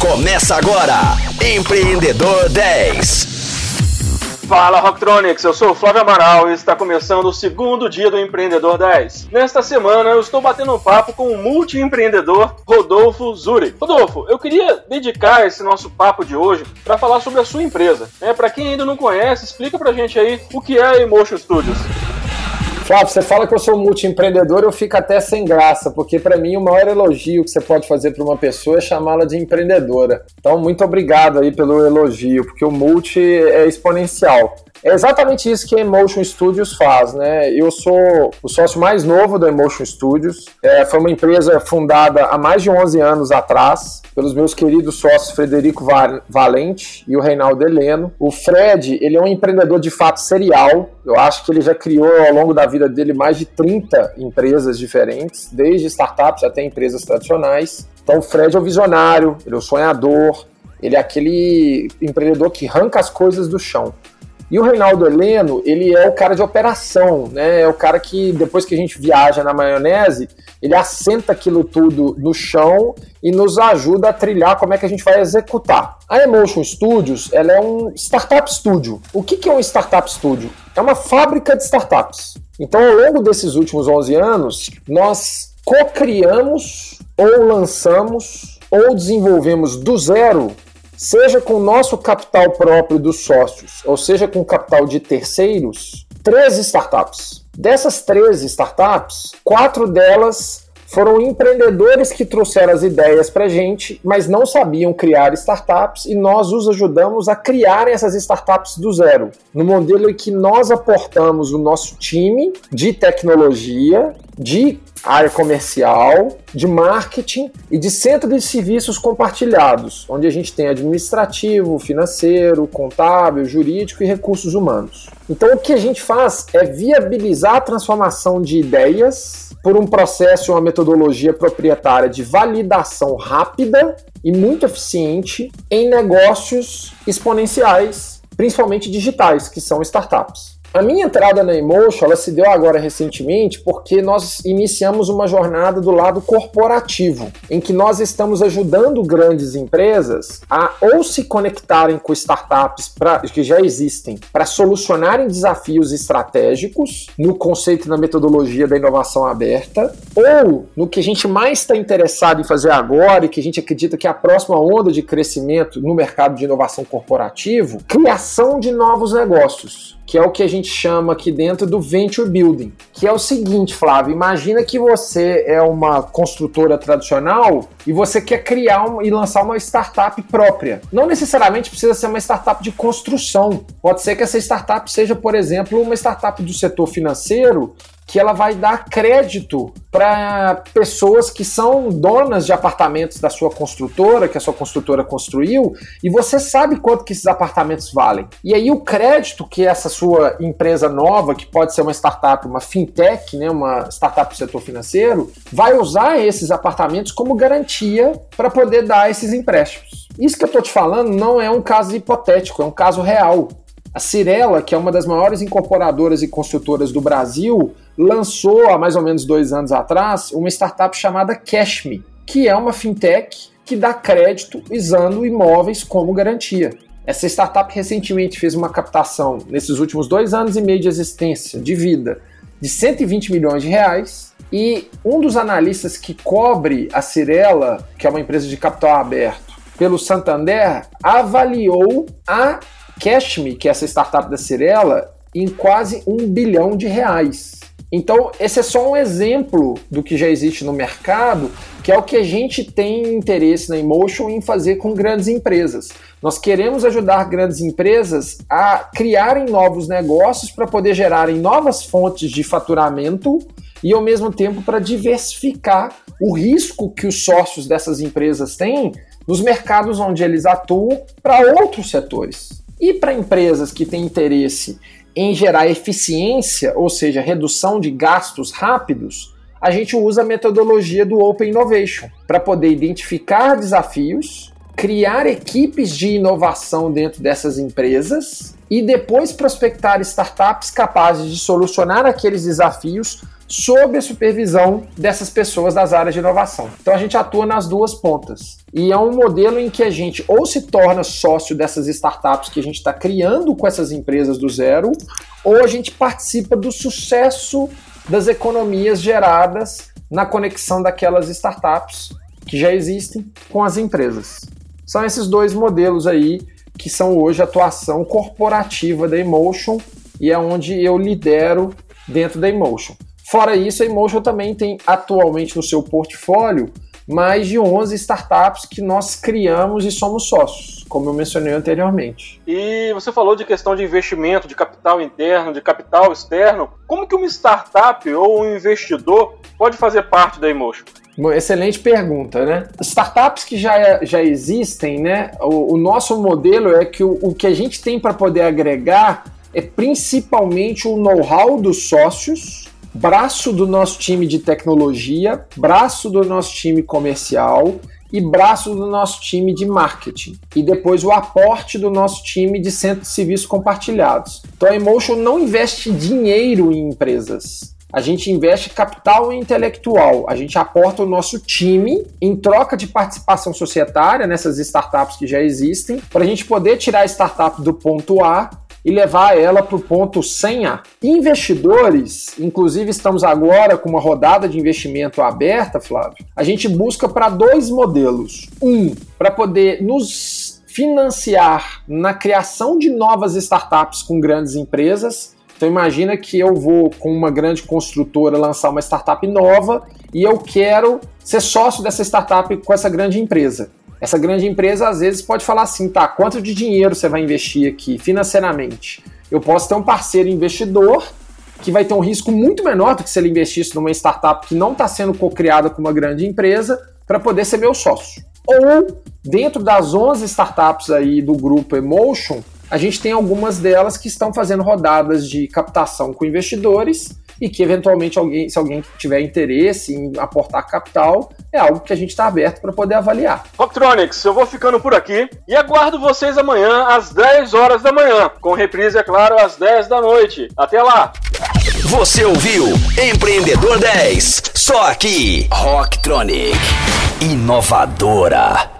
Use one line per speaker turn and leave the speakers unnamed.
Começa agora, Empreendedor 10.
Fala Rocktronics, eu sou o Flávio Amaral e está começando o segundo dia do Empreendedor 10. Nesta semana eu estou batendo um papo com o multiempreendedor Rodolfo Zuri. Rodolfo, eu queria dedicar esse nosso papo de hoje para falar sobre a sua empresa. É, para quem ainda não conhece, explica pra gente aí o que é a Emotion Studios.
Flávio, você fala que eu sou multiempreendedor, eu fico até sem graça, porque para mim o maior elogio que você pode fazer para uma pessoa é chamá-la de empreendedora. Então, muito obrigado aí pelo elogio, porque o multi é exponencial. É exatamente isso que a Emotion Studios faz, né? Eu sou o sócio mais novo da Emotion Studios. É, foi uma empresa fundada há mais de 11 anos atrás pelos meus queridos sócios Frederico Valente e o Reinaldo Heleno. O Fred, ele é um empreendedor de fato serial. Eu acho que ele já criou ao longo da vida dele mais de 30 empresas diferentes, desde startups até empresas tradicionais. Então o Fred é o visionário, ele é o sonhador, ele é aquele empreendedor que arranca as coisas do chão. E o Reinaldo Heleno, ele é o cara de operação, né? É o cara que, depois que a gente viaja na maionese, ele assenta aquilo tudo no chão e nos ajuda a trilhar como é que a gente vai executar. A Emotion Studios, ela é um startup studio. O que, que é um startup studio? É uma fábrica de startups. Então, ao longo desses últimos 11 anos, nós co-criamos ou lançamos ou desenvolvemos do zero seja com o nosso capital próprio dos sócios, ou seja com capital de terceiros, três startups. Dessas três startups, quatro delas foram empreendedores que trouxeram as ideias para a gente, mas não sabiam criar startups e nós os ajudamos a criar essas startups do zero, no modelo em que nós aportamos o nosso time de tecnologia, de área comercial, de marketing e de centro de serviços compartilhados, onde a gente tem administrativo, financeiro, contábil, jurídico e recursos humanos. Então, o que a gente faz é viabilizar a transformação de ideias por um processo, uma metodologia proprietária de validação rápida e muito eficiente em negócios exponenciais, principalmente digitais, que são startups. A minha entrada na Emotion ela se deu agora recentemente porque nós iniciamos uma jornada do lado corporativo, em que nós estamos ajudando grandes empresas a ou se conectarem com startups pra, que já existem para solucionarem desafios estratégicos no conceito e na metodologia da inovação aberta, ou no que a gente mais está interessado em fazer agora e que a gente acredita que é a próxima onda de crescimento no mercado de inovação corporativo, criação de novos negócios que é o que a gente chama aqui dentro do venture building, que é o seguinte, Flávio, imagina que você é uma construtora tradicional e você quer criar e lançar uma startup própria. Não necessariamente precisa ser uma startup de construção. Pode ser que essa startup seja, por exemplo, uma startup do setor financeiro que ela vai dar crédito para pessoas que são donas de apartamentos da sua construtora, que a sua construtora construiu, e você sabe quanto que esses apartamentos valem. E aí o crédito que essa sua empresa nova, que pode ser uma startup, uma fintech, né, uma startup do setor financeiro, vai usar esses apartamentos como garantia para poder dar esses empréstimos. Isso que eu estou te falando não é um caso hipotético, é um caso real. A Cirela, que é uma das maiores incorporadoras e construtoras do Brasil, lançou há mais ou menos dois anos atrás uma startup chamada Cashme, que é uma fintech que dá crédito usando imóveis como garantia. Essa startup recentemente fez uma captação, nesses últimos dois anos e meio de existência, de vida, de 120 milhões de reais. E um dos analistas que cobre a Cirela, que é uma empresa de capital aberto, pelo Santander, avaliou a Cashme, que é essa startup da Cirela, em quase um bilhão de reais. Então, esse é só um exemplo do que já existe no mercado, que é o que a gente tem interesse na Emotion em fazer com grandes empresas. Nós queremos ajudar grandes empresas a criarem novos negócios para poder gerarem novas fontes de faturamento e, ao mesmo tempo, para diversificar o risco que os sócios dessas empresas têm nos mercados onde eles atuam para outros setores. E para empresas que têm interesse em gerar eficiência, ou seja, redução de gastos rápidos, a gente usa a metodologia do Open Innovation para poder identificar desafios, criar equipes de inovação dentro dessas empresas e depois prospectar startups capazes de solucionar aqueles desafios sob a supervisão dessas pessoas das áreas de inovação. Então a gente atua nas duas pontas. E é um modelo em que a gente ou se torna sócio dessas startups que a gente está criando com essas empresas do zero, ou a gente participa do sucesso das economias geradas na conexão daquelas startups que já existem com as empresas. São esses dois modelos aí que são hoje a atuação corporativa da Emotion e é onde eu lidero dentro da Emotion. Fora isso, a Emotion também tem atualmente no seu portfólio mais de 11 startups que nós criamos e somos sócios, como eu mencionei anteriormente.
E você falou de questão de investimento, de capital interno, de capital externo. Como que uma startup ou um investidor pode fazer parte da Emotion?
Excelente pergunta, né? Startups que já, já existem, né? O, o nosso modelo é que o, o que a gente tem para poder agregar é principalmente o know-how dos sócios, braço do nosso time de tecnologia, braço do nosso time comercial e braço do nosso time de marketing. E depois o aporte do nosso time de centro de serviços compartilhados. Então a Emotion não investe dinheiro em empresas a gente investe capital intelectual, a gente aporta o nosso time em troca de participação societária nessas startups que já existem, para a gente poder tirar a startup do ponto A e levar ela para o ponto 100A. Investidores, inclusive estamos agora com uma rodada de investimento aberta, Flávio, a gente busca para dois modelos. Um, para poder nos financiar na criação de novas startups com grandes empresas então imagina que eu vou com uma grande construtora lançar uma startup nova e eu quero ser sócio dessa startup com essa grande empresa. Essa grande empresa às vezes pode falar assim, tá, quanto de dinheiro você vai investir aqui financeiramente? Eu posso ter um parceiro investidor que vai ter um risco muito menor do que se ele investisse numa startup que não está sendo co-criada com uma grande empresa para poder ser meu sócio. Ou dentro das 11 startups aí do grupo Emotion, a gente tem algumas delas que estão fazendo rodadas de captação com investidores e que eventualmente alguém, se alguém tiver interesse em aportar capital, é algo que a gente está aberto para poder avaliar.
Rocktronics, eu vou ficando por aqui e aguardo vocês amanhã às 10 horas da manhã, com reprise, é claro, às 10 da noite. Até lá!
Você ouviu Empreendedor 10, só aqui, Rocktronic, inovadora.